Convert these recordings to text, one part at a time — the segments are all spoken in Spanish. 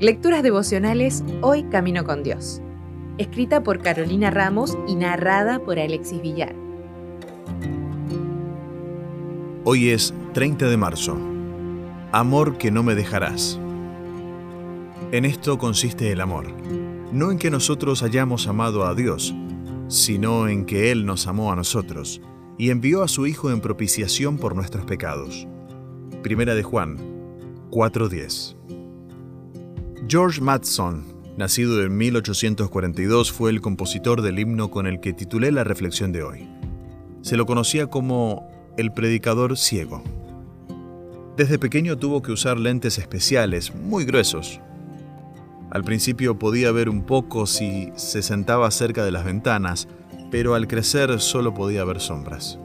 Lecturas devocionales Hoy Camino con Dios. Escrita por Carolina Ramos y narrada por Alexis Villar. Hoy es 30 de marzo. Amor que no me dejarás. En esto consiste el amor. No en que nosotros hayamos amado a Dios, sino en que Él nos amó a nosotros y envió a su Hijo en propiciación por nuestros pecados. Primera de Juan 4:10 George Matheson, nacido en 1842, fue el compositor del himno con el que titulé la reflexión de hoy. Se lo conocía como el predicador ciego. Desde pequeño tuvo que usar lentes especiales, muy gruesos. Al principio podía ver un poco si se sentaba cerca de las ventanas, pero al crecer solo podía ver sombras.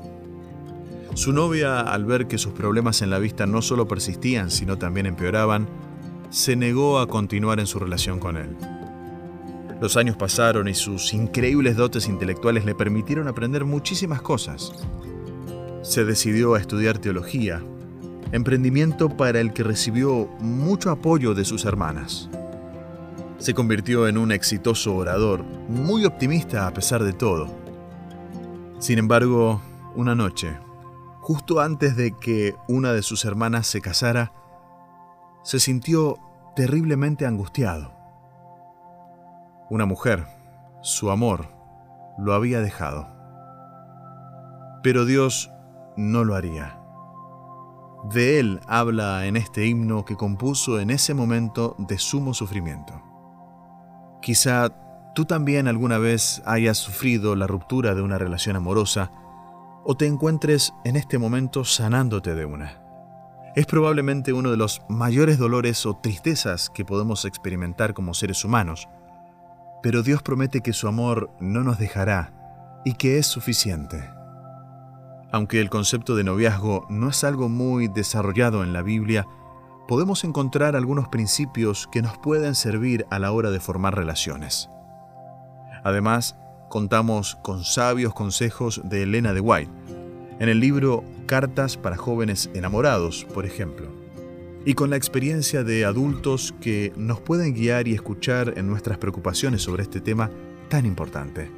Su novia, al ver que sus problemas en la vista no solo persistían, sino también empeoraban, se negó a continuar en su relación con él. Los años pasaron y sus increíbles dotes intelectuales le permitieron aprender muchísimas cosas. Se decidió a estudiar teología, emprendimiento para el que recibió mucho apoyo de sus hermanas. Se convirtió en un exitoso orador, muy optimista a pesar de todo. Sin embargo, una noche, justo antes de que una de sus hermanas se casara, se sintió terriblemente angustiado. Una mujer, su amor, lo había dejado. Pero Dios no lo haría. De él habla en este himno que compuso en ese momento de sumo sufrimiento. Quizá tú también alguna vez hayas sufrido la ruptura de una relación amorosa o te encuentres en este momento sanándote de una es probablemente uno de los mayores dolores o tristezas que podemos experimentar como seres humanos, pero Dios promete que su amor no nos dejará y que es suficiente. Aunque el concepto de noviazgo no es algo muy desarrollado en la Biblia, podemos encontrar algunos principios que nos pueden servir a la hora de formar relaciones. Además, contamos con sabios consejos de Elena de White, en el libro Cartas para jóvenes enamorados, por ejemplo, y con la experiencia de adultos que nos pueden guiar y escuchar en nuestras preocupaciones sobre este tema tan importante.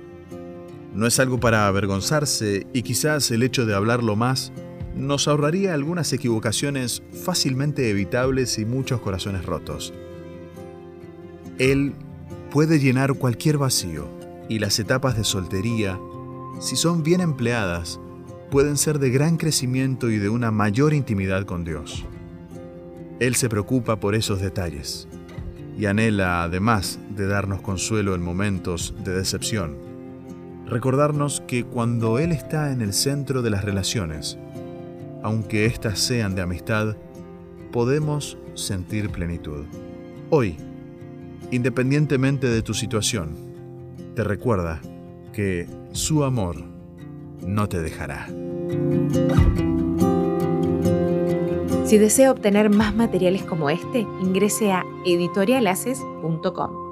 No es algo para avergonzarse y quizás el hecho de hablarlo más nos ahorraría algunas equivocaciones fácilmente evitables y muchos corazones rotos. Él puede llenar cualquier vacío y las etapas de soltería, si son bien empleadas, pueden ser de gran crecimiento y de una mayor intimidad con Dios. Él se preocupa por esos detalles y anhela, además de darnos consuelo en momentos de decepción, recordarnos que cuando Él está en el centro de las relaciones, aunque éstas sean de amistad, podemos sentir plenitud. Hoy, independientemente de tu situación, te recuerda que su amor no te dejará. Si desea obtener más materiales como este, ingrese a editorialaces.com.